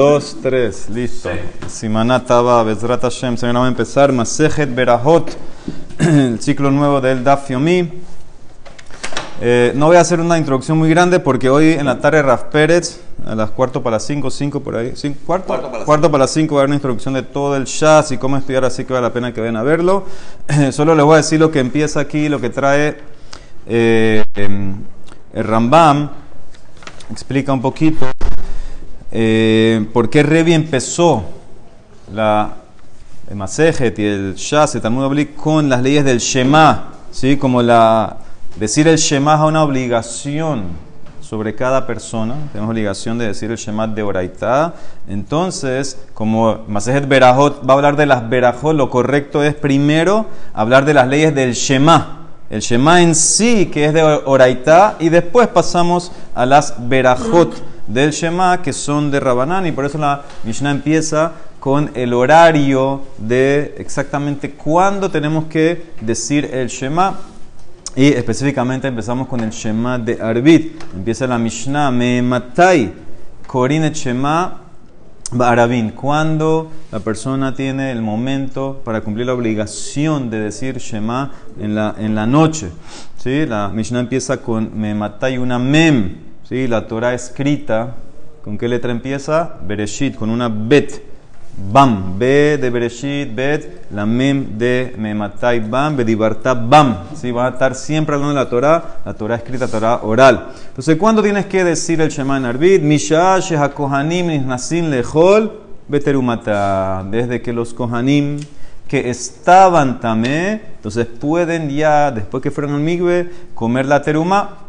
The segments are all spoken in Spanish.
dos, tres, listo. Simanat Taba, Bezrat Hashem, se va a empezar. Masejet Berahot, el ciclo nuevo del Daf Yomi. Eh, no voy a hacer una introducción muy grande porque hoy en la tarde Raf Pérez, a las cuarto para las cinco, cinco por ahí, cinco, cuarto, cuarto, para las cinco va a haber una introducción de todo el Shas y cómo estudiar, así que vale la pena que vayan a verlo. solo les voy a decir lo que empieza aquí, lo que trae eh, em, el Rambam, explica un poquito eh, por qué Revi empezó la, el Masejet y el Shas, el Talmud con las leyes del Shema, ¿sí? como decir el Shema es una obligación sobre cada persona, tenemos obligación de decir el Shema de Oraitá. Entonces, como Masejet Berajot va a hablar de las Berajot, lo correcto es primero hablar de las leyes del Shema el Shema en sí, que es de Oraitá, y después pasamos a las Berajot del Shema, que son de Rabanán, y por eso la Mishnah empieza con el horario de exactamente cuándo tenemos que decir el Shema. Y específicamente empezamos con el Shema de Arbit. Empieza la Mishnah, Me matai, Korin Shema Barabín, cuando la persona tiene el momento para cumplir la obligación de decir Shema en la, en la noche. ¿sí? La Mishnah empieza con Me matai una mem. ¿Sí? La Torah escrita, ¿con qué letra empieza? Bereshit, con una bet. Bam, B de Bereshit, Bet, la Mem de Mematai Bam, Bedibarta Bam. ¿Sí? Va a estar siempre hablando de la Torah, la Torah escrita, Torah oral. Entonces, ¿cuándo tienes que decir el Shema en Arbit? Misha, Kohanim, Nasin, Lejol, Beterumata. Desde que los Kohanim que estaban tamé, entonces pueden ya, después que fueron al Migbe, comer la teruma,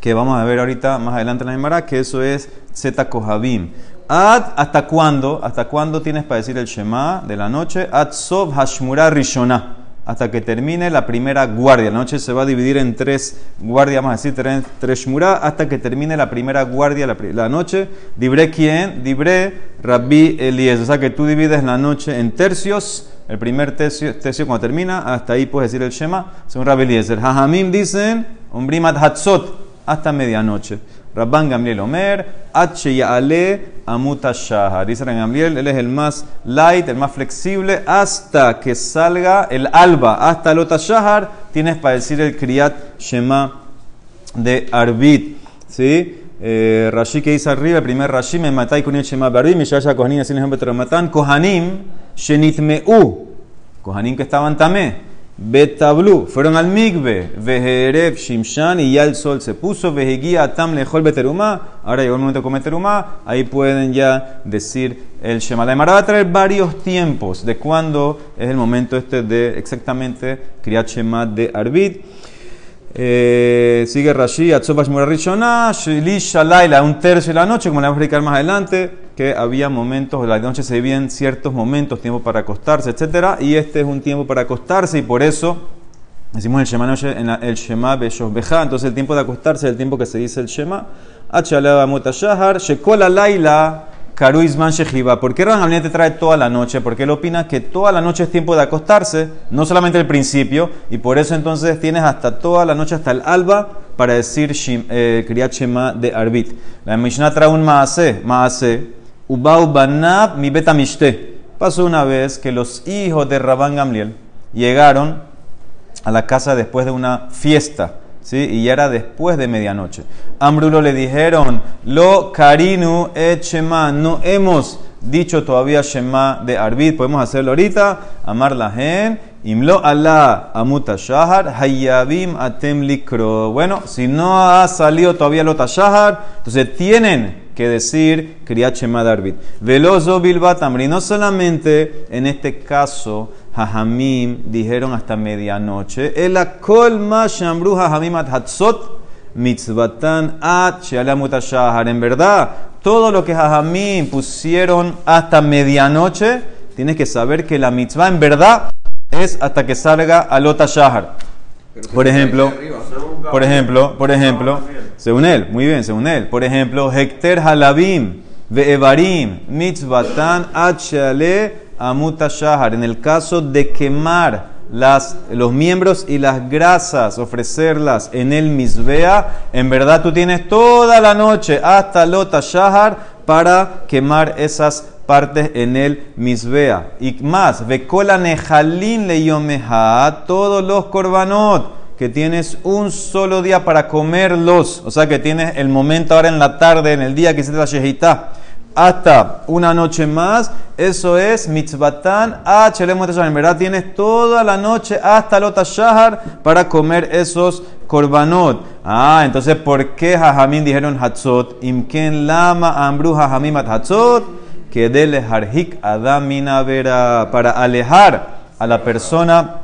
que vamos a ver ahorita más adelante en la Gemara, que eso es Zeta Kohabim. ¿hasta cuándo? ¿Hasta cuándo tienes para decir el Shema de la noche? Ad Sov Hashmura Rishonah. Hasta que termine la primera guardia. La noche se va a dividir en tres guardias, vamos a decir tres, tres hasta que termine la primera guardia la, noche. Dibre quién? Dibre Rabbi Eliezer. O sea que tú divides la noche en tercios. El primer tercio, tercio cuando termina, hasta ahí puedes decir el Shema, según Rabbi Eliezer. Hajamim dicen, Umbrimat Hatzot, hasta medianoche. Rabban Gamliel Omer, H Ale Amuta Shahar. Dice Gamliel, él es el más light, el más flexible, hasta que salga el alba, hasta el Shahar, tienes para decir el Kriyat Shema de Arbit. ¿Sí? Eh, Rashi que dice arriba, el primer Rashi, me matai con el Shema Arbit, mi shaya Kohanim, así te matan. Kohanim, Shenitmeu. Kohanim que estaban tamé. Betablu, fueron al Migbe, Vejereb, Shimshan, y ya el sol se puso, Vejeguía, Atam, Lejol, Beterumá, ahora llegó el momento de comer ahí pueden ya decir el Shema. La va a traer varios tiempos de cuándo es el momento este de exactamente Kriyat Shema de Arbit. Eh, sigue Rashi, Atzobash Murarishona, Shilish Laila, un tercio de la noche, como le vamos a explicar más adelante, que había momentos, la noche se vivían ciertos momentos, tiempo para acostarse, etc. Y este es un tiempo para acostarse, y por eso decimos el Shema, en el Shema Beja, entonces el tiempo de acostarse es el tiempo que se dice el Shema. Achalaba Mutashahar, Shekola Laila. Karuizman Shehiva. ¿Por qué Ran te trae toda la noche? Porque él opina que toda la noche es tiempo de acostarse, no solamente el principio, y por eso entonces tienes hasta toda la noche, hasta el alba, para decir eh, Kriyat Shema de Arbit. La Mishnah trae un Maase, Maase, Ubau Banab mi Betamishte. Pasó una vez que los hijos de Rabban Gamliel llegaron a la casa después de una fiesta. ¿Sí? y ya era después de medianoche. Ambrulo le dijeron, lo karinu et shema, no hemos dicho todavía shema de arbit, podemos hacerlo ahorita, amar la gen, imlo Allah amuta shahar, hayabim atem likro. Bueno, si no ha salido todavía lota shahar, entonces tienen que decir kriyat shema de arbit. Veloso bilbatamri, no solamente en este caso, Jajamim dijeron hasta medianoche. El akol ma shambru Jajamim at hatzot mitzvatan at. En verdad, todo lo que Jajamim pusieron hasta medianoche, tienes que saber que la mitzvah en verdad es hasta que salga alota shahar. Por ejemplo, por ejemplo, por ejemplo, según él, muy bien, según él. Por ejemplo, Hekter halabim ve'evarim mitzvatan at amuta shahar, en el caso de quemar las, los miembros y las grasas, ofrecerlas en el misbea, en verdad tú tienes toda la noche hasta lota shahar para quemar esas partes en el misbea. Y más, vekola nejalin le todos los korbanot que tienes un solo día para comerlos, o sea que tienes el momento ahora en la tarde, en el día que hiciste la shehita, hasta una noche más, eso es mitzvatan a En verdad tienes toda la noche hasta lota shahar para comer esos korbanot. Ah, entonces, ¿por qué Jajamín dijeron hatzot? Imken lama ambru Jajamim hatzot, que dele harhik adamina vera, para alejar a la persona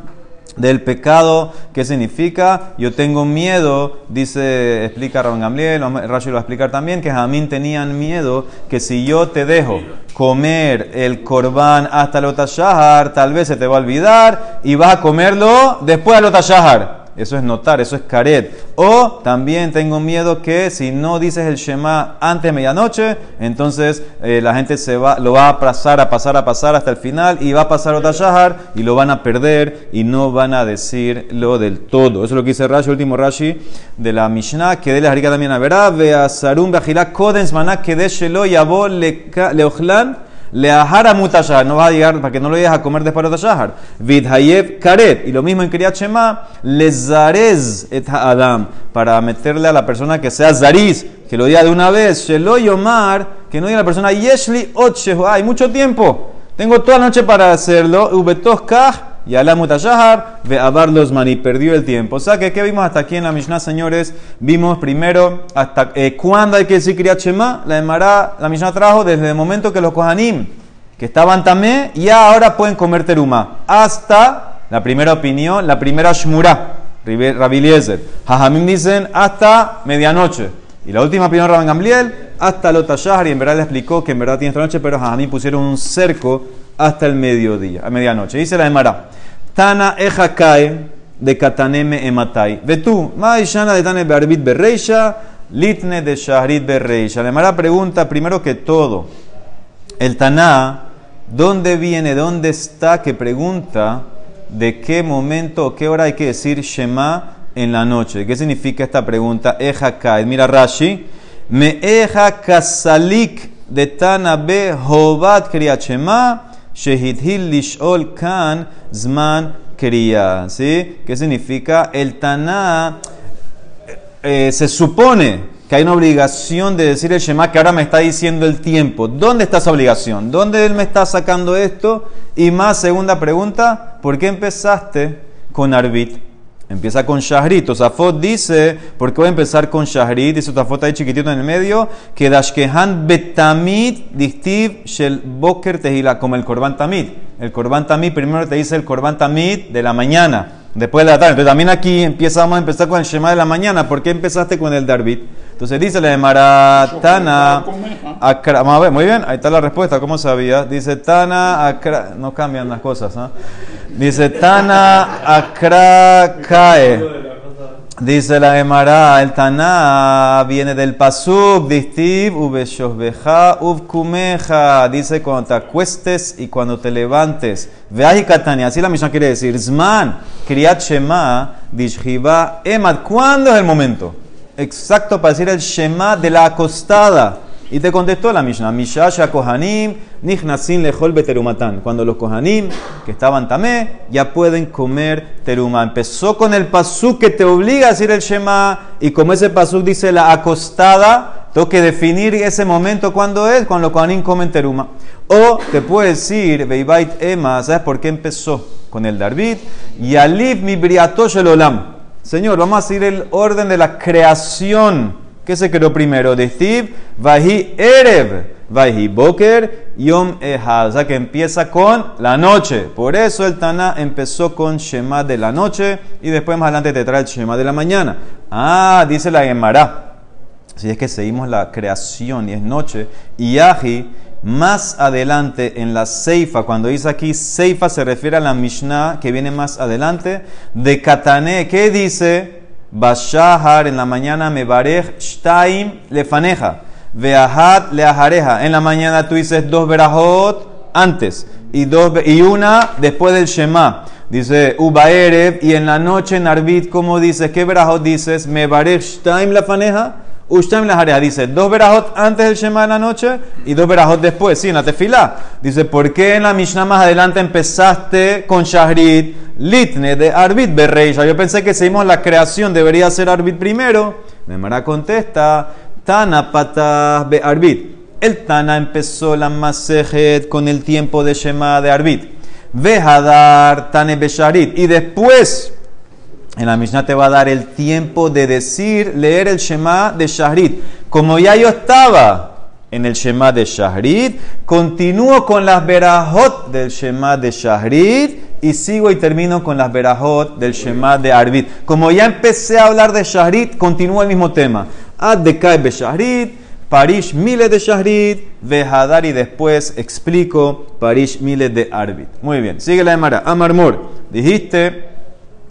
del pecado, ¿qué significa? Yo tengo miedo, dice, explica Rabban Gamliel, Rashi lo va a explicar también, que Jamín tenían miedo que si yo te dejo comer el corbán hasta el otashahar, tal vez se te va a olvidar y vas a comerlo después del otashahar. Eso es notar, eso es caret. O también tengo miedo que si no dices el Shema antes de medianoche, entonces eh, la gente se va, lo va a pasar, a pasar, a pasar hasta el final y va a pasar otra shahar y lo van a perder y no van a decirlo del todo. Eso es lo que dice Rashi, último Rashi de la Mishnah, que de la Jarika también a verá, vea Sarum, Bajilá, Kodens, Maná, que de Shelo, Yabó, Leojlan, Leahara mutashahar, no va a llegar para que no lo llegues a comer después de shahar. Vidhayev karet, y lo mismo en Kriyat Shema, lezarez et adam, para meterle a la persona que sea zariz, que lo diga de una vez, shelo yomar, que no diga la persona yeshli ot hay mucho tiempo, tengo toda la noche para hacerlo, ubetos kah, y la mutashahar, ve a los mani, perdió el tiempo. O sea que, ¿qué vimos hasta aquí en la Mishnah, señores? Vimos primero hasta eh, cuándo hay que decir Kriyat Shema. La Emara, la Mishnah trajo desde el momento que los Kohanim, que estaban tamé, ya ahora pueden comer teruma. Hasta la primera opinión, la primera Shmura, Rabiliezer. Jajamim dicen hasta medianoche. Y la última opinión, Rabban Gamliel, hasta Lotashahar, y en verdad le explicó que en verdad tiene esta noche, pero Jajamim pusieron un cerco hasta el mediodía, a medianoche. Dice la Emara, Tana ejakai de kataneme ematai. Ve tú, maishana de tane bearbit berreisha, litne de shahrit berreisha. La pregunta primero que todo, el Taná, ¿dónde viene, dónde está que pregunta de qué momento o qué hora hay que decir Shema en la noche? ¿Qué significa esta pregunta? Ejakai. Mira Rashi, me eja kasalik de Tana be hovat kriyat Shema Lishol kan zman kriya. ¿Sí? ¿Qué significa? El Taná eh, se supone que hay una obligación de decir el Shema que ahora me está diciendo el tiempo. ¿Dónde está esa obligación? ¿Dónde él me está sacando esto? Y más, segunda pregunta, ¿por qué empezaste con Arbit? Empieza con Shahrit. Tosafot dice, ¿por qué voy a empezar con Shahrit? Dice Tosafot ahí chiquitito en el medio, que Dashkehan betamid distiv shel boker tehila, como el korban tamid. El korban tamid primero te dice el korban tamid de la mañana, después de la tarde. Entonces también aquí empezamos a empezar con el Shema de la mañana. ¿Por qué empezaste con el Darbit? Entonces dice la de Maratana, Akra, vamos a ver, muy bien, ahí está la respuesta, ¿cómo sabía? Dice Tana, Akra, no cambian las cosas, ¿no? Dice Tana, Akra, Kae. Dice la Emara, el Tana viene del Pasuk, Distiv, Uveshosbeja, Uvkumeja. Dice cuando te acuestes y cuando te levantes. Veaji Katania, así la misión quiere decir. Zman, Kriyat Shema, Dishjiva, Emad. ¿Cuándo es el momento? exacto para decir el Shema de la acostada. Y te contestó la Mishnah, Mishasha Kohanim, Nichnasin Lejol Beterumatan. Cuando los Kohanim, que estaban tamé, ya pueden comer teruma. Empezó con el pasuk que te obliga a decir el Shema, y como ese pasuk dice la acostada, tengo que definir ese momento cuando es, cuando los Kohanim comen teruma. O te puede decir, Beibait Ema, ¿sabes por qué empezó? Con el Darbit, Yalib mi briatosh el olam. Señor, vamos a seguir el orden de la creación. ¿Qué se creó primero? De Steve, Vahi Erev, Vahi Boker, Yom Ehad. O sea que empieza con la noche. Por eso el Tana empezó con Shema de la noche y después más adelante te trae el Shema de la mañana. Ah, dice la Gemara. Si es que seguimos la creación y es noche. Y Yahi más adelante en la Seifa, cuando dice aquí Seifa se refiere a la Mishnah que viene más adelante, de Katané, ¿qué dice? Bashahar en la mañana me barej shtaim lefaneja, veahat leajareja. En la mañana tú dices dos verajot antes y, dos, y una después del Shema. Dice Ubaerev y en la noche en Arbit, ¿cómo dices? ¿Qué verajot dices? Me barej shtaim lefaneja Ushtem la dice dos verajot antes del Shema de la noche y dos verajot después, sí, en la tefila. Dice, ¿por qué en la Mishnah más adelante empezaste con Shahrit, Litne de Arbit Berreisha? Yo pensé que seguimos la creación, debería ser Arbit primero. Memara contesta, Tana patah be Arbit. El Tana empezó la Masejet con el tiempo de Shema de Arbit. Vejadar Tane Besharit. Y después en la Mishnah te va a dar el tiempo de decir, leer el Shema de Shahrit. Como ya yo estaba en el Shema de Shahrit, continúo con las verajot del Shema de Shahrit y sigo y termino con las verajot del Shema de Arbit. Como ya empecé a hablar de Shahrit, continúo el mismo tema. Ad de be Shahrit, Parish Mile de Shahrit, Vejadar y después explico Parish Mile de Arbit. Muy bien, sigue la Emara. Amarmor, dijiste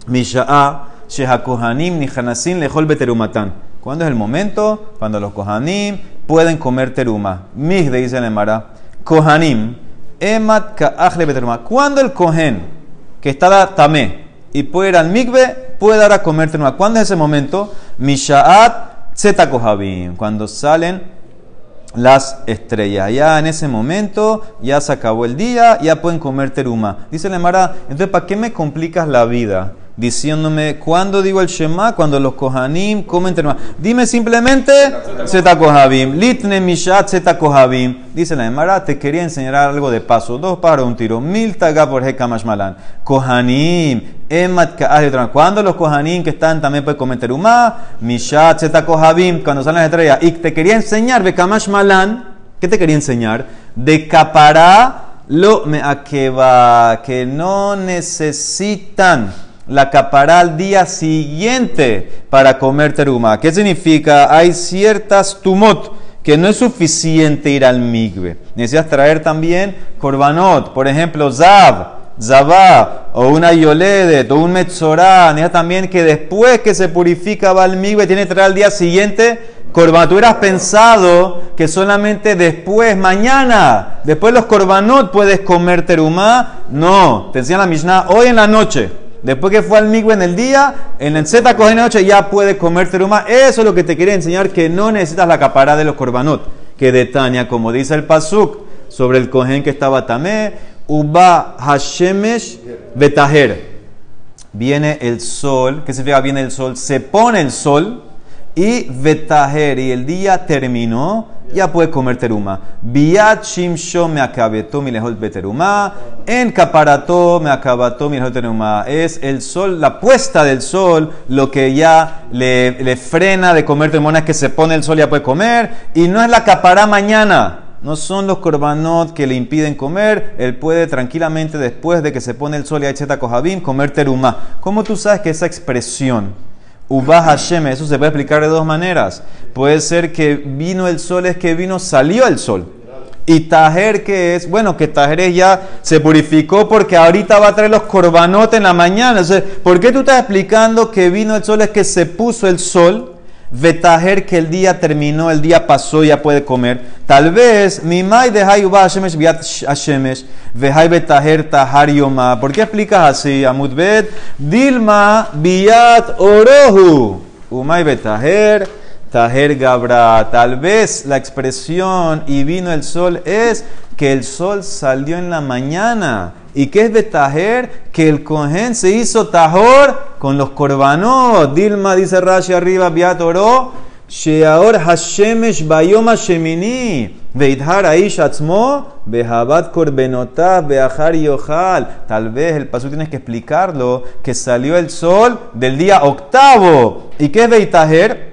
Misha'a, Shehakohanim, Nihanasin, Lejol Beterumatan. ¿Cuándo es el momento? Cuando los Kohanim pueden comer teruma. Migde dice el Mara. Kohanim, Emat Ka'achle Beteruma. ¿Cuándo el Kohen, que está tamé y puede ir al migbe, puede dar a comer teruma? ¿Cuándo es ese momento? Misha'at Zeta Kohabim. Cuando salen las estrellas. Ya en ese momento ya se acabó el día, ya pueden comer teruma. Dice el Mara, entonces ¿para qué me complicas la vida? Diciéndome cuándo digo el Shema, cuando los Kohanim comen teruma. Dime simplemente Zeta Kohabim, Litne Mishat Zeta Kohabim. Dice la Emara, te quería enseñar algo de paso. Dos para un tiro. Mil taga por Hekamash Malan. Kohanim, Emat Cuando los Kohanim que están también pueden comer teruma, Mishat Zeta Kohabim, cuando salen las estrellas. Y te quería enseñar Bekamash Malan. ¿Qué te quería enseñar? De capará lo me que no necesitan la capará al día siguiente para comer teruma. ¿Qué significa? Hay ciertas tumot que no es suficiente ir al migbe. Necesitas traer también korbanot, por ejemplo, zab, zabá, o una yoledet, o un metzorá. Necesitas también que después que se purifica va al migbe, tiene que traer al día siguiente korbanot. Tú hubieras pensado que solamente después, mañana, después los korbanot puedes comer teruma. No, te enseñan la Mishnah hoy en la noche. Después que fue al en el día, en el Z coge noche ya puede comer teruma. Eso es lo que te quería enseñar, que no necesitas la capara de los korbanot. Que de Tania, como dice el Pasuk, sobre el cohen que estaba tamé, uba hashemesh betaher. Viene el sol, ¿qué significa viene el sol? Se pone el sol y betaher, y el día terminó ya puede comer teruma. Biat shimsho me acabetó mi lejol beteruma. En caparato me acabató mi lejol teruma. Es el sol, la puesta del sol, lo que ya le, le frena de comer teruma. Es que se pone el sol ya puede comer. Y no es la capará mañana. No son los korbanot que le impiden comer. Él puede tranquilamente, después de que se pone el sol y hay cheta comer teruma. ¿Cómo tú sabes que esa expresión Ubah Hashem, eso se puede explicar de dos maneras. Puede ser que vino el sol, es que vino, salió el sol. Y Tajer, que es? Bueno, que Tajer ya se purificó porque ahorita va a traer los corbanotes en la mañana. ¿por qué tú estás explicando que vino el sol? Es que se puso el sol. Vetajer que el día terminó, el día pasó, ya puede comer. Tal vez, mi mai de Hayuba Hashemesh viat Hashemesh, vehai betajer tahar yoma. ¿Por qué explicas así? Amudbet, Dilma biat orohu. Umay betajer, tajer gabra. Tal vez la expresión y vino el sol es que el sol salió en la mañana. ¿Y qué es betajer? Que el cohen se hizo tajor con los korbanot. Dilma dice Rashi arriba, Biatoro, Sheaor Hashemesh Bayoma Shemini, Veidhar Aish Atzmo, Behabat Korbenotah, Beahar Yohal. Tal vez el paso tienes que explicarlo, que salió el sol del día octavo. ¿Y qué es Beitaher?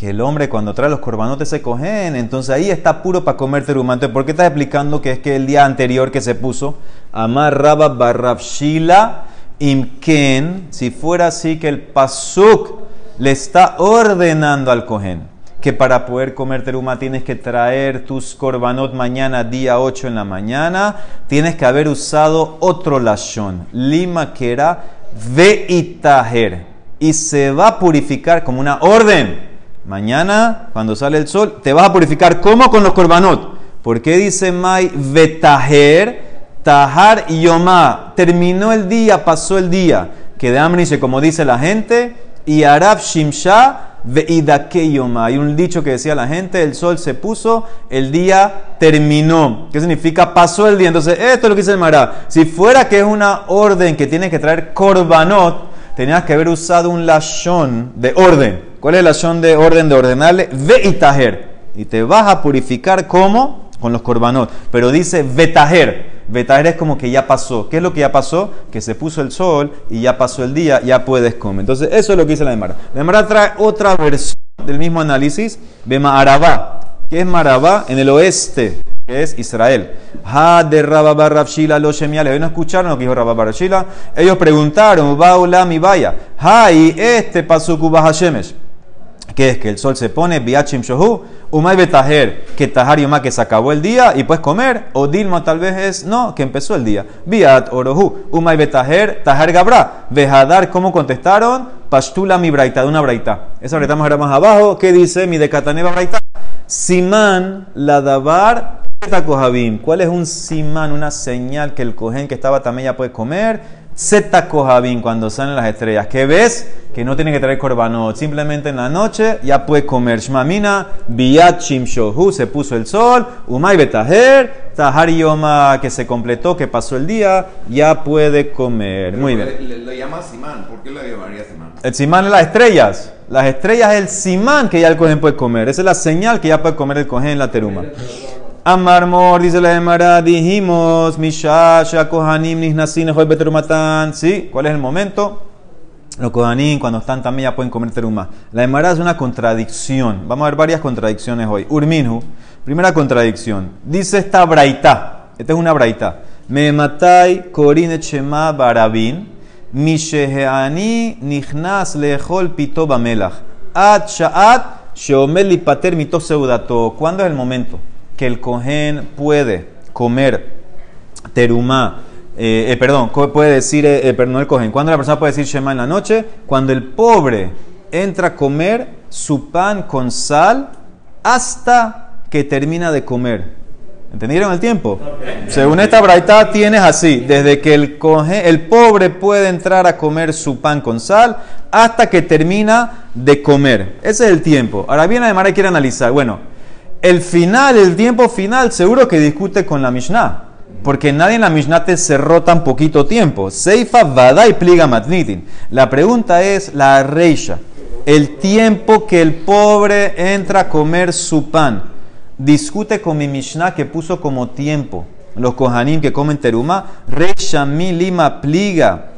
que el hombre cuando trae los corbanotes se cogen, entonces ahí está puro para comer terumante. ¿Por qué estás explicando que es que el día anterior que se puso, Amar Rabba Barrabshila Imken, si fuera así que el Pasuk le está ordenando al cohen que para poder comer teruma tienes que traer tus korbanot mañana, día 8 en la mañana, tienes que haber usado otro lashon, lima que era veitaher, y se va a purificar como una orden. Mañana, cuando sale el sol, te vas a purificar. ¿Cómo? Con los korbanot. ¿Por qué dice Mai vetaher? Tahar Yomá. Terminó el día, pasó el día. Que de hambre como dice la gente. Y Arab Shimsha veidakeyoma. Hay un dicho que decía la gente, el sol se puso, el día terminó. ¿Qué significa? Pasó el día. Entonces, esto es lo que dice el Mará. Si fuera que es una orden que tiene que traer korbanot, tenías que haber usado un lashon de orden. ¿Cuál es el lashon de orden de ordenarle? Veitajer. Y te vas a purificar como con los korbanot. Pero dice vetajer. Vetajer es como que ya pasó. ¿Qué es lo que ya pasó? Que se puso el sol y ya pasó el día, ya puedes comer. Entonces, eso es lo que dice la Demara. La Demara trae otra versión del mismo análisis de Maarabá. ¿Qué es Marabá? En el oeste, que es Israel. Ha de Rababa Rabshila los Shemiales. ¿No escucharon lo que dijo Rababa Rabshila? Ellos preguntaron, Baula mi vaya. Ha y este pasó Kubah Hashemesh que es que el sol se pone, biachim shohu, umay betajer, que tahar yoma que se acabó el día y puedes comer, o dilma tal vez es no, que empezó el día. Biat orohu, umay betajer, tahar gabra, vejadar, ¿cómo contestaron? Pashtula mi braita, de una braita. Esa braita más más abajo, ¿qué dice mi decataneva braita? Simán la davar ¿Cuál es un simán, una señal que el cohen que estaba también ya puede comer? Zeta Kohabin, cuando salen las estrellas. ¿Qué ves? Que no tiene que traer corbanot. Simplemente en la noche ya puede comer. Shmamina, Biyat Shohu, se puso el sol. Umay Betaher, Tahar Yoma, que se completó, que pasó el día, ya puede comer. Muy bien. Le, llama Simán. ¿Por qué le llamaría Simán? El Simán es las estrellas. Las estrellas es el Simán que ya el cohen puede comer. Esa es la señal que ya puede comer el cohen en la teruma. Amarmor, dice la Emara, dijimos, Mishasha, Kohanim, Nisnasin, Beterumatan. ¿Sí? ¿Cuál es el momento? Los Kohanim, cuando están también, ya pueden comer teruma. La Emara es una contradicción. Vamos a ver varias contradicciones hoy. Urminhu, primera contradicción. Dice esta braita. Esta es una braita. Me matai korine chema barabin. Misheheani nichnas lehol pito bamelach. Ad sha'at sheomel pater mito seudato. ¿Cuándo es el momento? Que el cohen puede comer terumá, eh, eh, perdón, puede decir, eh, perdón, el cohen, cuando la persona puede decir Shema en la noche, cuando el pobre entra a comer su pan con sal hasta que termina de comer. ¿Entendieron el tiempo? Según esta braita tienes así, desde que el, el pobre puede entrar a comer su pan con sal hasta que termina de comer. Ese es el tiempo. Ahora bien, además hay que analizar, bueno, el final, el tiempo final, seguro que discute con la Mishnah. Porque nadie en la Mishnah te cerró tan poquito tiempo. Seifa vada y pliga matnitin. La pregunta es la reisha. El tiempo que el pobre entra a comer su pan. Discute con mi Mishnah que puso como tiempo. Los kohanim que comen teruma. Reisha mi lima pliga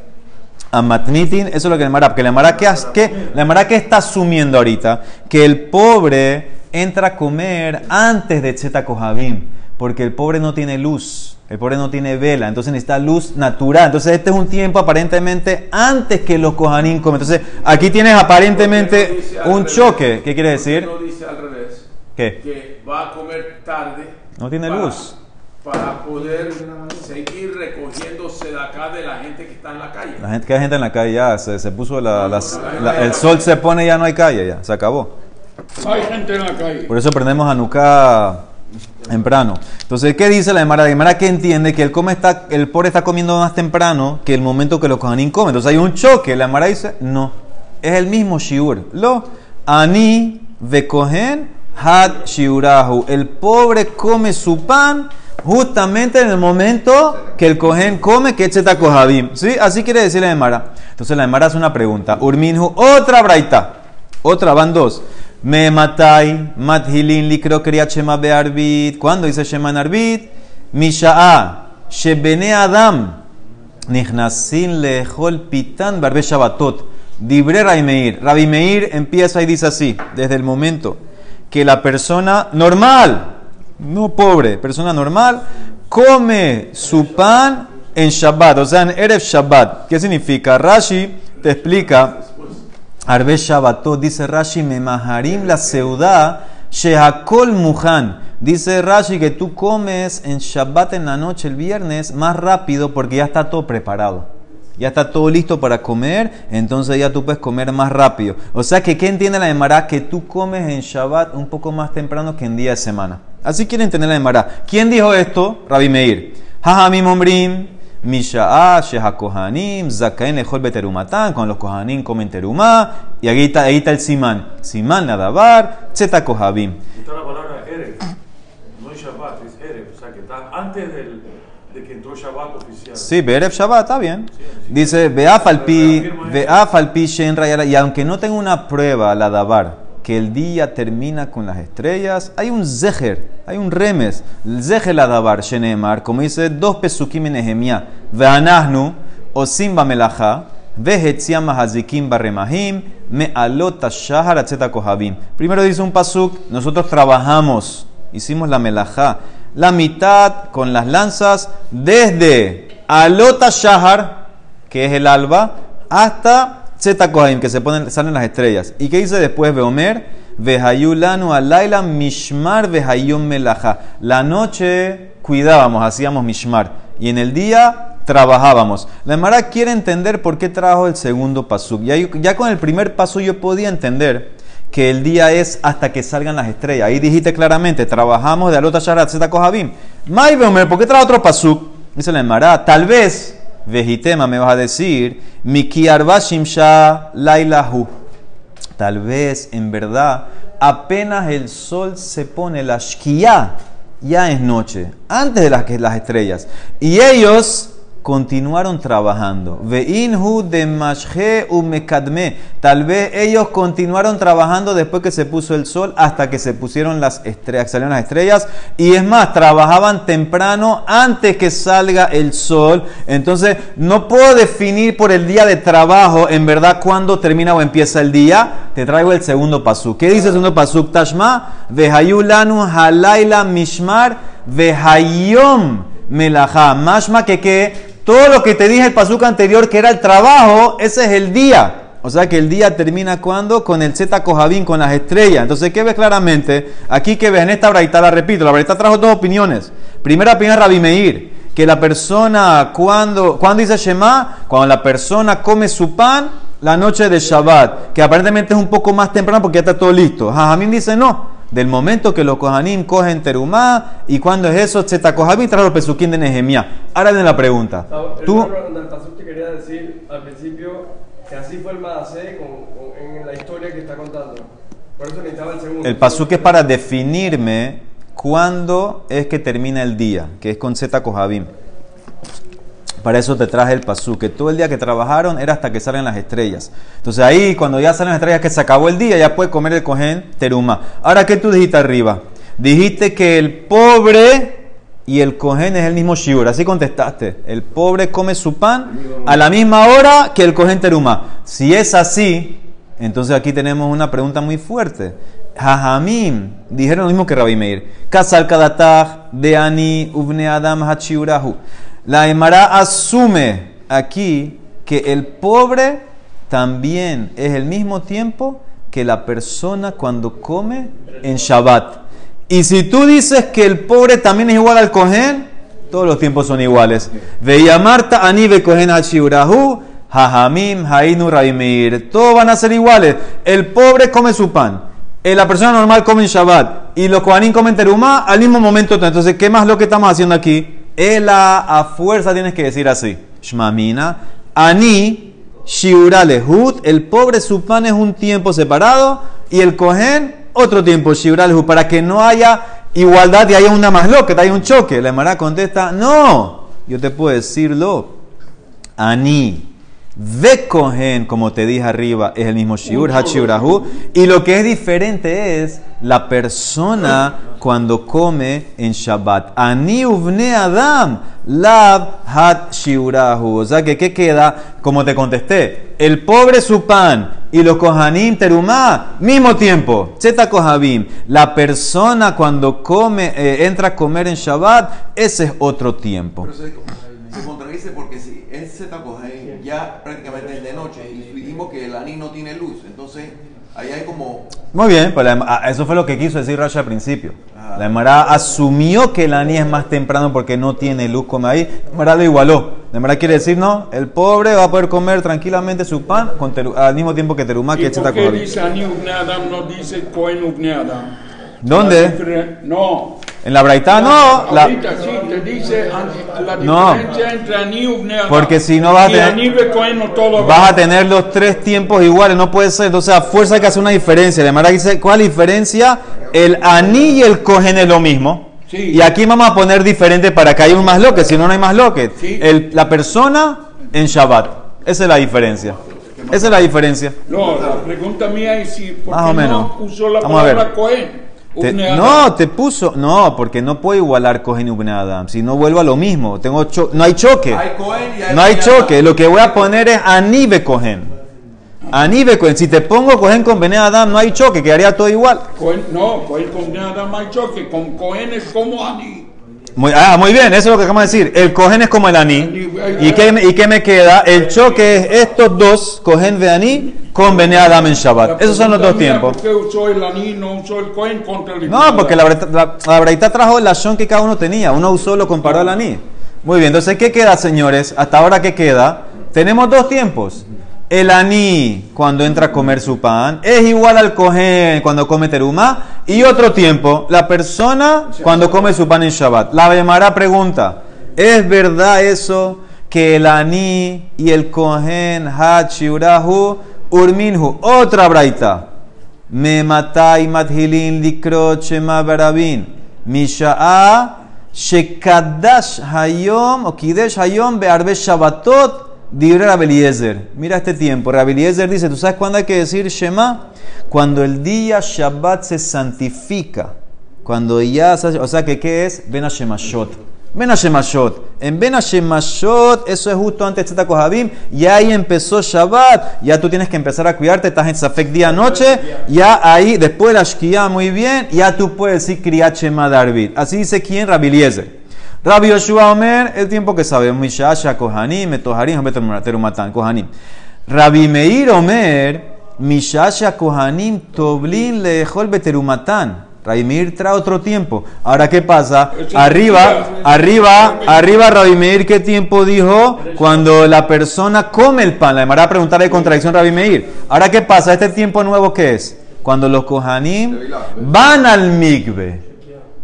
a matnitin. Eso es lo que le mara. Porque le mara que, le que está asumiendo ahorita. Que el pobre entra a comer antes de Tzeta Kohabim, porque el pobre no tiene luz, el pobre no tiene vela, entonces necesita luz natural. Entonces este es un tiempo aparentemente antes que los Kohanim comen. Entonces aquí tienes aparentemente un choque. ¿Qué quiere decir? No dice al revés. ¿Qué? Que va a comer tarde. No tiene luz para poder seguir recogiéndose de acá de la gente que está en la calle. La gente que hay gente en la calle ya se, se puso la, el sol se pone ya no hay calle ya se acabó. Hay gente en la calle. Por eso aprendemos a Nuka temprano. Entonces, ¿qué dice la Gemara? La Gemara que entiende que el, come está, el pobre está comiendo más temprano que el momento que los Kohanim comen. Entonces hay un choque. La Gemara dice, no. Es el mismo shiur. Lo ani ve kohen had shiurahu. El pobre come su pan justamente en el momento que el cohen come que echeta kohabim. ¿Sí? Así quiere decir la Gemara. Entonces la Gemara hace una pregunta. Urminhu, otra braita. Otra, van dos. Me matai, mathilin likro kriat shema bearbit. ¿Cuándo dice shema en arbit? Misha'a, shebene adam, nichnasin lehol pitan barbe shabatot. Dibre Rabbi Meir. Rabbi Meir empieza y dice así, desde el momento que la persona normal, no pobre, persona normal, come su pan en Shabbat, o sea, en Erev Shabbat. ¿Qué significa? Rashi te explica Arbe Shabbatot, dice Rashi, me maharim la seudá, shehakol muhan. Dice Rashi que tú comes en Shabbat en la noche, el viernes, más rápido porque ya está todo preparado. Ya está todo listo para comer, entonces ya tú puedes comer más rápido. O sea que, ¿qué entiende la Emara? Que tú comes en Shabbat un poco más temprano que en día de semana. Así quiere entender la Emara. ¿Quién dijo esto? Rabbi Meir. Jajamim ombrim, Misha'a, Sheha Kohanim, Zakaen Lejol Beterumatan, con los Kohanim comen terumá, y ahí está, ahí está el Simán. Simán Nadabar, Tzeta Kohabim. Está la palabra Erev, no es Shabbat, es Erev, o sea que está antes del, de que entró Shabbat oficial. Sí, Berev Shabbat, está bien. Dice, Beafalpi, Beafalpi Shen Rayara, y aunque no tenga una prueba, la Dabar, que el día termina con las estrellas, hay un Zeher, hay un remes, el Zeher la Dabar, Shenemar, como dice dos pesukim en Nehemia, Veanahnu, Osim Bamelacha, Vehetziam Mahazikim Barremahim, Me'alot Shahar Atzeta Kohabim. Primero dice un pasuk, nosotros trabajamos, hicimos la melajá, la mitad con las lanzas, desde Alota Shahar, que es el alba, hasta Zeta Kohaim, que se ponen, salen las estrellas. ¿Y qué dice después Beomer? Vehayulanu alaila mishmar vehayom melaja. La noche cuidábamos, hacíamos mishmar. Y en el día trabajábamos. La Emara quiere entender por qué trajo el segundo pasuk. Ya, ya con el primer paso yo podía entender que el día es hasta que salgan las estrellas. Ahí dijiste claramente, trabajamos de alota sharat zeta kohabim. May Beomer, ¿por qué trajo otro pasuk? Dice la Emara, tal vez Vejitema me vas a decir, Miki Shimsha Lailahu. Tal vez, en verdad, apenas el sol se pone la shkia, ya es noche, antes de las, las estrellas. Y ellos continuaron trabajando. Veinhu de mashhe u mekadme. Tal vez ellos continuaron trabajando después que se puso el sol hasta que se pusieron las estrellas, salieron las estrellas. Y es más, trabajaban temprano antes que salga el sol. Entonces, no puedo definir por el día de trabajo en verdad cuándo termina o empieza el día. Te traigo el segundo pasuk. ¿Qué dice el segundo pasuk? Tashma, vehayulanu halaila mishmar, vehayom melajá. Mashma que que todo lo que te dije el pasuca anterior, que era el trabajo, ese es el día. O sea que el día termina cuando? Con el Z Kohabim, con las estrellas. Entonces, ¿qué ves claramente? Aquí que ves en esta braita, la repito, la braita trajo dos opiniones. Primera opinión, Rabbi Meir, que la persona, cuando, cuando dice Shema, cuando la persona come su pan, la noche de Shabbat, que aparentemente es un poco más temprano porque ya está todo listo. Jajamín dice no del momento que los Kohanim cogen terumá y cuando es eso, Tzeta Kohabim trae los pesuquín de Nehemia. Ahora viene la pregunta. Tú. El te quería decir al principio que así fue el Madase en la historia que está contando. Por eso necesitaba el segundo. El pasuk es para definirme cuándo es que termina el día, que es con Zeta Kohabim. Para eso te traje el pasú, que todo el día que trabajaron era hasta que salen las estrellas. Entonces ahí, cuando ya salen las estrellas, que se acabó el día, ya puede comer el cohen teruma. Ahora, ¿qué tú dijiste arriba? Dijiste que el pobre y el cohen es el mismo shiur. Así contestaste. El pobre come su pan a la misma hora que el cohen teruma. Si es así, entonces aquí tenemos una pregunta muy fuerte. Jajamim dijeron lo mismo que Rabbi Meir. Kasal kadatah de ani uvne adam hachiurahu. La Emara asume aquí que el pobre también es el mismo tiempo que la persona cuando come en Shabbat. Y si tú dices que el pobre también es igual al Cohen, todos los tiempos son iguales. Veía Marta, Anibe Cohen Hachiurahu, Jajamim, Hainu, Raimir. Todos van a ser iguales. El pobre come su pan. Eh, la persona normal come en Shabbat. Y los Kohanim comen terumá al mismo momento. Entonces, ¿qué más lo que estamos haciendo aquí? Ela a fuerza tienes que decir así. Shmamina. Ani, shiura lehut. El pobre su pan es un tiempo separado. Y el cohen, otro tiempo, shiura lehut. Para que no haya igualdad y haya una más loca, haya un choque. La Emara contesta, no. Yo te puedo decirlo. Ani. Ve cohen, como te dije arriba, es el mismo shiur, hachiurahu. Y lo que es diferente es la persona cuando come en Shabbat. Ani uvne adam, lab hat shiurahu. O sea que, ¿qué queda? Como te contesté, el pobre su pan y los kohanim terumá, mismo tiempo. Zeta kohabim. La persona cuando come, eh, entra a comer en Shabbat, ese es otro tiempo. Contradice porque si es kohabim, ya prácticamente es de noche y dijimos que el ani no tiene luz. Entonces, ahí hay como. Muy bien, pues la- ah, eso fue lo que quiso decir Rashi al principio. La Emara asumió que el aní es más temprano porque no tiene luz como ahí. La Emara lo igualó. La Emara quiere decir, no, el pobre va a poder comer tranquilamente su pan con teru- al mismo tiempo que Terumá, que ¿Y es por Tzeta qué Kohabim. dice Ani no dice Cohen? ¿Dónde? No, En la Braita no. La, Ahorita sí, te dice la No. entre Aní y. Porque si no vas a tener- Cohen vas a tener los tres tiempos iguales, no puede ser. Entonces, a fuerza hay que hacer una diferencia. De manera dice, ¿cuál diferencia? El aní y el cogen es lo mismo. Sí. Y aquí vamos a poner diferente para que haya un más loque, si no, no hay más loque. Sí. El- la persona en Shabbat. Esa es la diferencia. Esa es la diferencia. No, la pregunta mía es si ¿por Más qué o menos. no usó la palabra Cohen? Te- no, te puso. No, porque no puedo igualar Cohen y Ubne Adam. Si no vuelvo a lo mismo. Tengo cho- no hay choque. Hay Cohen y hay No hay Bene choque. Adam. Lo que voy a poner es Anibe Cohen. Anibe Cohen. Si te pongo Cohen con Bene Adam, no hay choque. Quedaría todo igual. Cohen, no, Cohen con Ubnei Adam hay choque, con Cohen es como Aní. Muy, ah, muy bien, eso es lo que acabamos de decir. El Cohen es como el Aní. ¿Y qué, ¿Y qué me queda? El choque es estos dos, Cohen de Aní, con Bene Adam en Shabbat. Esos son los dos tiempos. ¿Por qué usó el Aní no usó el Cohen contra el No, porque la la, la Braita trajo el lashon que cada uno tenía. Uno usó, lo comparó al aní. Muy bien, entonces, ¿qué queda, señores? Hasta ahora, ¿qué queda? Tenemos dos tiempos. El aní, cuando entra a comer su pan, es igual al cohen cuando come teruma. Y otro tiempo, la persona cuando come su pan en Shabbat. La Bemara pregunta, ¿es verdad eso que el aní y el cohen hachiurahu urminhu? Otra braita. Me matai mathilin likroche mabarabin. Misha'a shekadash hayom o kidesh hayom be'arbe shabbatot Dibre Rabeliezer, mira este tiempo. Rabeliezer dice: ¿Tú sabes cuándo hay que decir Shema? Cuando el día Shabbat se santifica. Cuando ya. O sea, que ¿qué es? Ven a Shemashot. Ben Hashemashot. En Ben Hashemashot, eso es justo antes de Kohabim, y ahí empezó Shabbat. Ya tú tienes que empezar a cuidarte, estás en Safek día noche, ya ahí, después de la Shkia, muy bien, ya tú puedes decir Kriyat Shema Darvid. Así dice quien, Rabiliezer. Rabbi Yoshua Omer, el tiempo que sabemos, Mishasha Kohanim, Metoharim, Terumatan, Kohanim. Rabbi Meir Omer, Mishasha Kohanim, Toblin Lejol Beterumatan. Rabbi Meir trae otro tiempo. Ahora, ¿qué pasa? Arriba, arriba, arriba, Rabbi Meir, ¿qué tiempo dijo? Cuando la persona come el pan. La demara preguntarle contradicción Rabbi Meir. Ahora, ¿qué pasa? ¿Este tiempo nuevo qué es? Cuando los Kohanim van al migbe.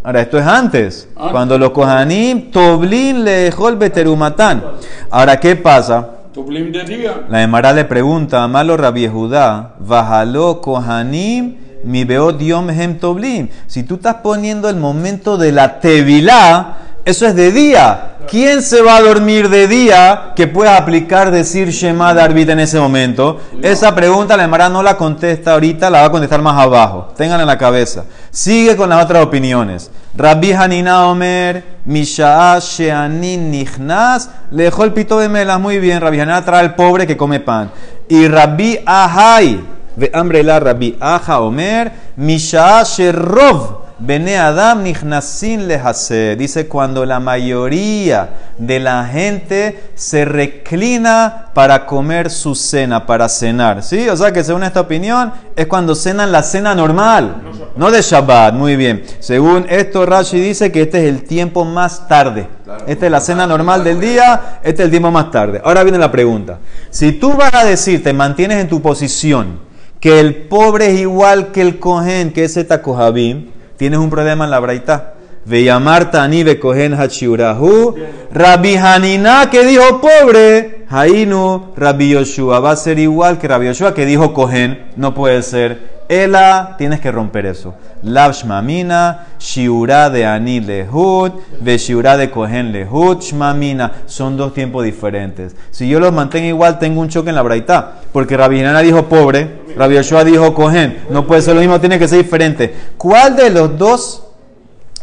Ahora, esto es antes. Cuando los Kohanim, Toblin lejol beterumatan. Ahora, ¿qué pasa? Tublim de día. La Emara le pregunta a Malo Rabbi Judá, Bajaló Kohanim, mi beot yom hem toblim. Si tú estás poniendo el momento de la tevilá, eso es de día. ¿Quién se va a dormir de día que pueda aplicar decir Shema Darvit en ese momento? Esa pregunta la Emara no la contesta ahorita, la va a contestar más abajo. Tengan en la cabeza. Sigue con las otras opiniones. Rabbi Hanina Omer, Mishaa Sheanin Nichnas, lejó el pito de melas. Muy bien, Rabbi Hanina trae al pobre que come pan. Y Rabbi Ahai, de hambre la Rabbi Aja Omer, Mishaa Sherrov. Bene Adam nichnasin lehase. Dice cuando la mayoría de la gente se reclina para comer su cena, para cenar. ¿Sí? O sea que según esta opinión es cuando cenan la cena normal, no de Shabbat. Muy bien. Según esto, Rashi dice que este es el tiempo más tarde. Esta es la cena normal del día, este es el tiempo más tarde. Ahora viene la pregunta. Si tú vas a decir, te mantienes en tu posición, que el pobre es igual que el cohen, que es Kohabim, tienes un problema en la braita. Ve llamar Tani ve cohen hachiurahu. Rabbi Hanina que dijo pobre. Hainu Rabbi Yoshua. Va a ser igual que Rabbi Yoshua que dijo cohen. No puede ser. Ela, tienes que romper eso. Lav shmamina, shiura de ani lehut, ve shiura de cohen lehut, shmamina. Son dos tiempos diferentes. Si yo los mantengo igual, tengo un choque en la braita. Porque Rabbi Hanina dijo pobre, Rabbi Yoshua dijo cohen. No puede ser lo mismo, tiene que ser diferente. ¿Cuál de los dos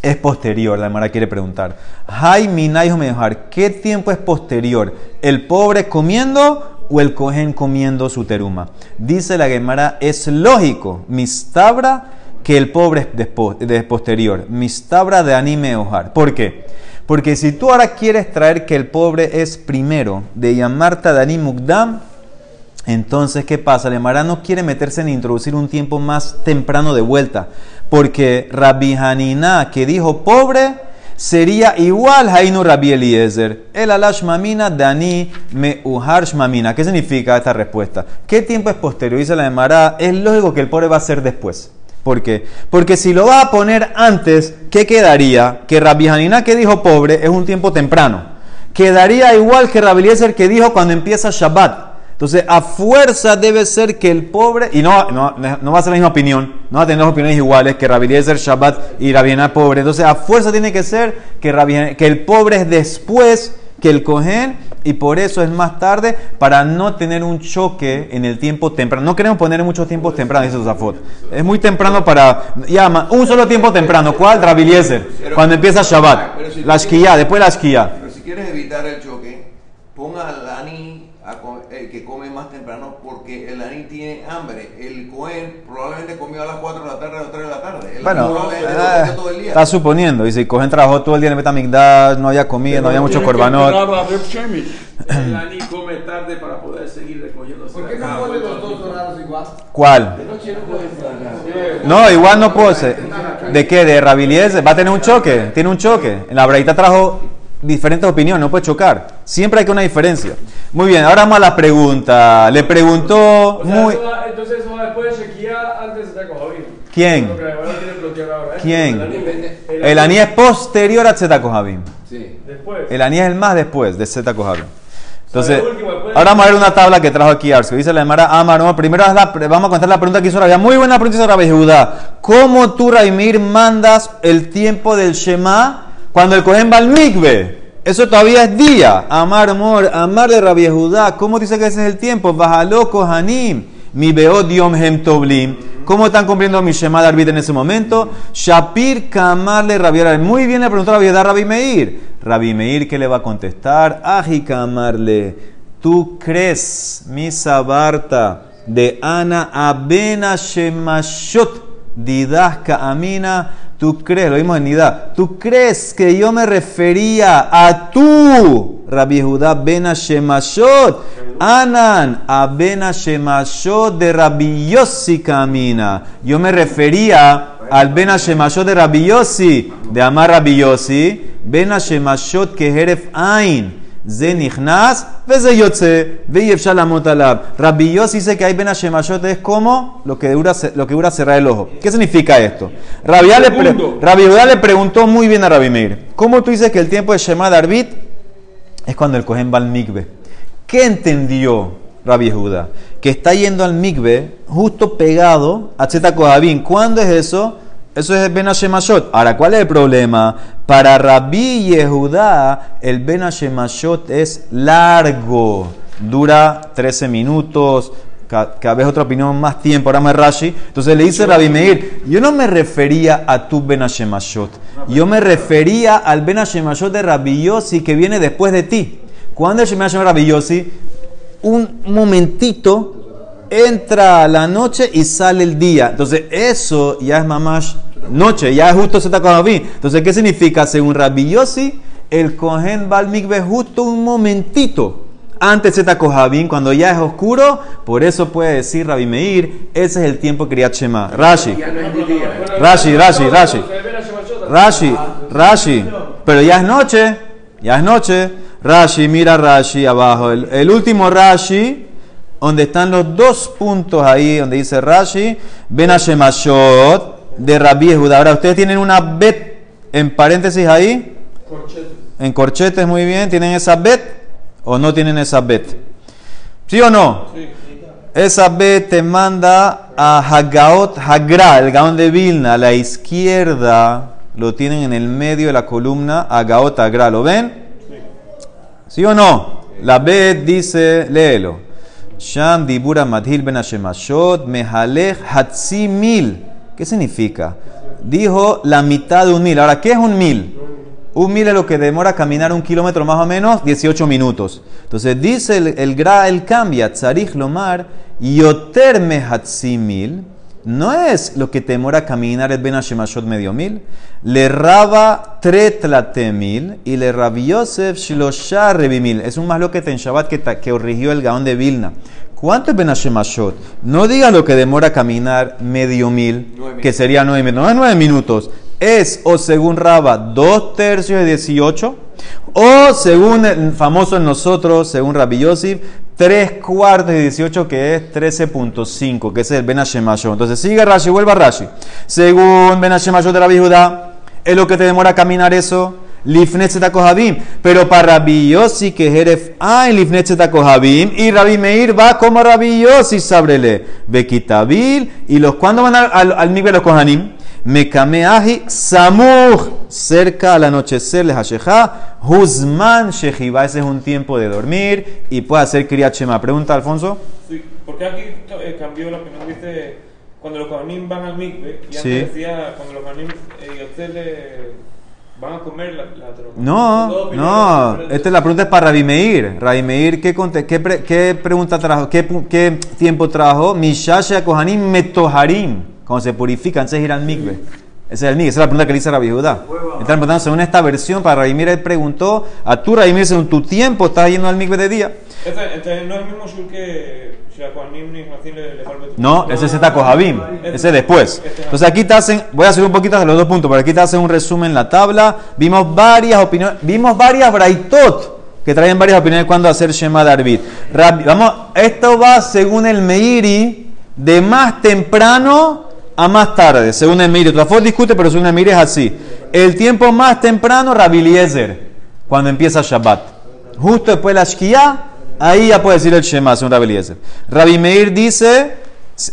es posterior? La Mara quiere preguntar. Hay minay mejorar. ¿Qué tiempo es posterior? ¿El pobre comiendo o el cohen comiendo su teruma? Dice la Gemara, es lógico, mistabra, que el pobre es de posterior. Mistabra de anime ojar. ¿Por qué? Porque si tú ahora quieres traer que el pobre es primero de llamarta de anim mukdam, entonces, ¿qué pasa? El Emara no quiere meterse en introducir un tiempo más temprano de vuelta, porque Rabbi Hanina, que dijo pobre, sería igual Hainu Rabbi Eliezer. El alash mamina dani me uhar shmamina. ¿Qué significa esta respuesta? ¿Qué tiempo es posterior? Dice la Emara, es lógico que el pobre va a ser después. ¿Por qué? Porque si lo vas a poner antes, ¿qué quedaría? Que Rabbi Hanina que dijo pobre es un tiempo temprano. Quedaría igual que Rabbi Eliezer que dijo cuando empieza Shabbat. Entonces, a fuerza debe ser que el pobre, y no, no, no va a ser la misma opinión, no va a tener las opiniones iguales, que Rabbi Eliezer Shabbat y Rabbi pobre. Entonces, a fuerza tiene que ser que, Rabbi- que el pobre es después que el Cohen y por eso es más tarde para no tener un choque en el tiempo temprano. No queremos poner muchos tiempos tempranos, dice Zafot. Es muy temprano para... Llama, un solo tiempo temprano. ¿Cuál? Pero- Cuando empieza Shabbat. La Shkiyah, después la Shkiyah. Pero si quieres evitar el choque, ponga al ani a co- el que come más temprano porque el ani tiene hambre. El Cohen probablemente comió a las 4 de la tarde o 3 de la tarde. El Bueno, ani eh, todo el día. está suponiendo. Dice, si Cohen trabajó todo el día en el Betamigdash, no había comida, no había mucho corbanot. El aní come tarde para poder seguir recogiendo. ¿Por qué no ponen los dos horarios igual? ¿Cuál? No, igual no puedo ser. ¿De qué? ¿De Rabilies? ¿Va a tener un choque? Tiene un choque. En la braita trajo diferentes opiniones, no puede chocar. Siempre hay que una diferencia. Muy bien, ahora vamos a la pregunta. Le preguntó O sea, muy... eso va- entonces eso va después de Shekia antes de Kohabim. ¿Quién? Ahora ahora. ¿eh? ¿Quién? El. El aní es posterior a Tzeta Kohabim. Después. El aní es el más después de Zeta Kohabim. Entonces, último, ahora vamos a ver una tabla que trajo aquí Arsko. Dice la Emara Amar, no, primero la vamos a contar la pregunta que hizo Rabia. Muy buena pregunta hizo Rabia Judá. ¿Cómo tú, Raimir, mandas el tiempo del Shema cuando el Cohen va al? Eso todavía es día. Amar, Mor, Amar de Rabia Judá. ¿Cómo dice que ese es el tiempo? Bajalo Kohanim. Mi beot yom hem toblim. ¿Cómo están cumpliendo mi Shema de en ese momento? Shapir Kamarle Rabbi Muy bien le preguntó Yudá a Rabbi Meir. Rabbi Meir, ¿qué le va a contestar? Aji Kamarle. ¿Tú crees, mi sabarta, de Ana Abena Shemashot Didasca Amina? ¿Tú crees, lo vimos en ¿tú crees que yo me refería a tú, Rabbi Judá Bena Shemashot? Anan Abena Shemashot de Rabbi Yossi Camina. Yo me refería al Bena Shemashot de Rabbi Yossi, de Amar Rabbi Yossi, Bena Shemashot que Jeref Ain. Zenichnas, Vezeyotze, Veyevshalamot alab. Rabbi Yos dice que hay Ben Hashemashot es como lo que, dura, lo que dura cerrar el ojo. ¿Qué significa esto? Rabbi le, pre, le preguntó muy bien a Rabbi Meir. ¿Cómo tú dices que el tiempo de Shema Darbit es cuando el Kohen va al Mikve? ¿Qué entendió Rabbi Judá? Que está yendo al Mikve justo pegado a Tzeta Kohabin. ¿Cuándo es eso? Eso es el Ben Hashemashot. Ahora, ¿cuál es el problema? Para Rabbi Yehudá, el Ben Hashemashot es largo. Dura 13 minutos. ca- Cada vez otra opinión, más tiempo. Ahora más Rashi. Entonces le dice Rabbi Meir, yo no me refería a tu Ben Hashemashot. Yo me refería al Ben Hashemashot de Rabbi Yossi que viene después de ti. ¿Cuándo es el Ben de Rabbi Yossi? Un momentito entra la noche y sale el día. Entonces, eso ya es mamás noche, ya es justo Zeta Kohabim. Entonces, ¿qué significa? Según Rabbi Yossi, el Kohen va al justo un momentito antes de Zeta Kohabim, cuando ya es oscuro. Por eso puede decir Rabbi Meir, ese es el tiempo Kriyat Shema. Rashi, Rashi, Rashi, Rashi. Rashi, Rashi. Pero ya es noche, ya es noche. Rashi, mira Rashi abajo. El, el último Rashi, donde están los dos puntos ahí, donde dice Rashi, Ben Hashemashot de Rabbi Judá. Ahora, ustedes tienen una bet en paréntesis ahí, en corchetes, muy bien. ¿Tienen esa bet o no tienen esa bet? ¿Sí o no? Esa B te manda a Hagaot Hagra, el Gaón de Vilna, a la izquierda. Lo tienen en el medio de la columna Hagaot Hagra. ¿Lo ven? ¿Sí o no? La B dice, léelo. Sham dibura madhil ben Hashemashot mehalech hatzi mil. ¿Qué significa? Dijo la mitad de un mil. Ahora, ¿qué es un mil? Un mil es lo que demora caminar un kilómetro más o menos, 18 minutos. Entonces dice el, el gra, el cambia, tzarich lomar, yoter mil, no es lo que te demora caminar el ben medio mil, le raba mil y le rabi Yosef shlosha rebi mil. Es un más lo que en Shabbat que, que corrigió el gaón de Vilna. ¿Cuánto es ben Hashemashot? No diga lo que demora caminar medio mil, que sería nueve minutos. No es nueve minutos. Es, o según Raba, dos tercios de 18, O según el famoso en nosotros, según Rabbi Yosif, 3 cuartos de 18 que es 13.5, que es el Ben Hashemayo. Entonces sigue Rashi, vuelva Rashi. Según Ben Hashemayo de Rabbi Judá, es lo que te demora caminar eso. Pero para Rabbi Yossi que Jeref hay Lifnet Kohabim. Y Rabbi Meir va como Rabbi Yossi Sabrele. Bekitabil. Y los cuando van al, al, al Migbe los Kohanim. Mekameahi Samuj. Cerca al anochecer les Hasheja. Huzman Shehiva. Ese es un tiempo de dormir. Y puede hacer Kriyat Shema. Pregunta Alfonso. Sí, porque aquí eh, cambió lo que nos viste cuando los Kohanim van al mikve y antes Sí. decía cuando los Kohanim eh, van a comer la, la droga. No, no. Esta es la pregunta es para Rabbi Meir. Rabbi Meir, ¿qué, pre- qué pregunta trajo? ¿Qué, qué tiempo trajo? Mishasha Kohanim Metoharim. Cuando se purifican, ir al mikve. Ese es el mikve. Esa es la pregunta que le hice a Rabbi Judá. Están preguntando según esta versión para Rabbi Meir. Él preguntó a tú, Rabbi Meir, según tu tiempo, estás yendo al mikve de día. Este, este no es el mismo shur que ni le, No, ese es Zeta Kohabim. Ese es después. Entonces aquí te hacen, voy a hacer un poquito de los dos puntos, pero aquí te hacen un resumen en la tabla. Vimos varias opiniones, vimos varias braitot que traen varias opiniones cuando hacer Shema Darvid. Vamos, esto va según el Meiri de más temprano a más tarde, según el Meiri. Trafos discute, pero según el Meiri es así. El tiempo más temprano, Rabbi Eliezer, cuando empieza Shabbat. Justo después de la Shkia, ahí ya puede decir el Shema, según Rabbi. Rabbi Meir dice,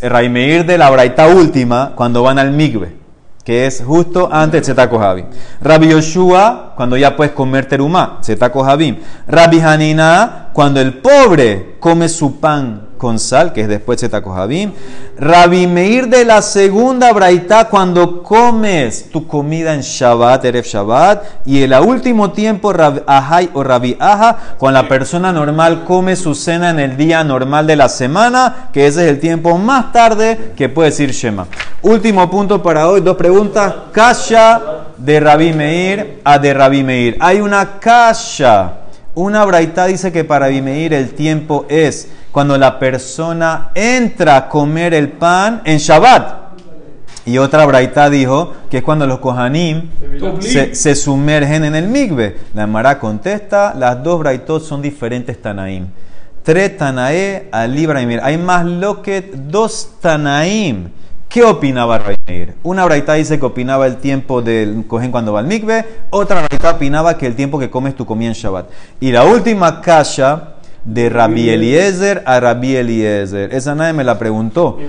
Rabbi Meir de la Braita última, cuando van al Migbe, que es justo antes de Tzeta Kohabim. Rabbi Yoshua, cuando ya puedes comer terumá, Tzeta Kohabim. Rabbi Hanina, cuando el pobre come su pan con sal, que es después de Tzeta Kohabim. Rabbi Meir de la segunda Braita, cuando comes tu comida en Shabbat, Erev Shabbat. Y el último tiempo, Rabbi Ahai o Rabbi Aja, cuando la persona normal come su cena en el día normal de la semana, que ese es el tiempo más tarde que puede decir Shema. Último punto para hoy, dos preguntas. Kasha de Rabbi Meir a de Rabbi Meir. Hay una kasha. Una braita dice que para Rabbi Meir el tiempo es cuando la persona entra a comer el pan en Shabbat. Y otra braita dijo que es cuando los kohanim se, se sumergen en el migbe. La Mara contesta, las dos braitot son diferentes tanaim. Tres tanae, ali Meir. Hay más lo que dos tanaim. ¿Qué opinaba Rabbi Meir? Una braita dice que opinaba el tiempo del cohen cuando va al mikve, otra braita opinaba que el tiempo que comes tu comida en Shabbat. Y la última kasha de Rabbi Eliezer a Rabbi Eliezer. Esa nadie me la preguntó.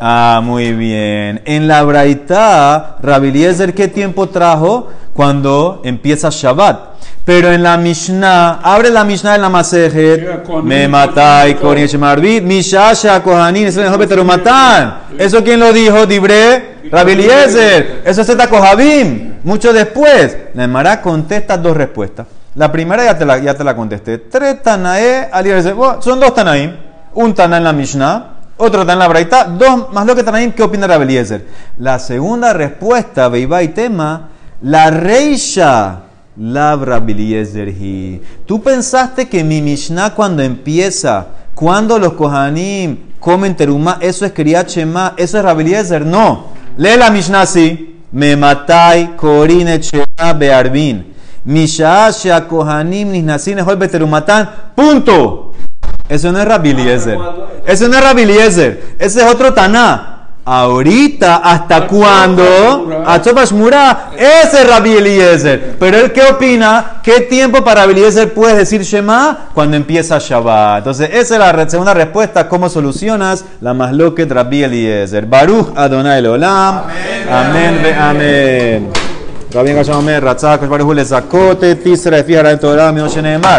Ah, muy bien. En la Braita, Rabbi Eliezer, ¿qué tiempo trajo? Cuando empieza Shabbat. Pero en la Mishnah, abre la Mishnah en la Masejet, me matai con Marbit, Mishasha Kohanin, eso es el matan. ¿Eso quién lo dijo? Dibre, Rabbi Eliezer. Eso es Zeta Kohabim. Mucho después. La Emara contesta dos respuestas. La primera ya te la, ya te la contesté. Tres Tanae, son dos Tanaim. Un Tana en la Mishnah, otro Tana en la Braita. Dos más lo que Tanaim, ¿qué opina Rabbi Eliezer? La segunda respuesta, Beiba y tema, la Reisha. Labra. Tú pensaste que mi Mishnah cuando empieza, cuando los Kohanim comen terumá, eso es Kriyat Shema, eso es Rabbi Eliezer. No. Lee la Mishnah así. Me matai korine Shema bearbin. Mishaa shea Kohanim nisnasin ejol beterumatan. Punto. Eso no es Rabbi Eliezer. Eso no es Rabbi Eliezer. Ese es otro Taná. Ahorita, ¿hasta cuándo? A Mura, ese es Rabbi Eliezer. Pero él, ¿qué opina? ¿Qué tiempo para Rabbi Eliezer puedes decir Shema? Cuando empieza Shabbat. Entonces, esa es la segunda respuesta. ¿Cómo solucionas la más loca de Rabbi Eliezer? Baruch Adonai Olam. Amén. ve amén. Rabbi Gasham Omer, Ratzak, Baruch Lezakote, Tisra, Fijara, Torah, Mioshenemar.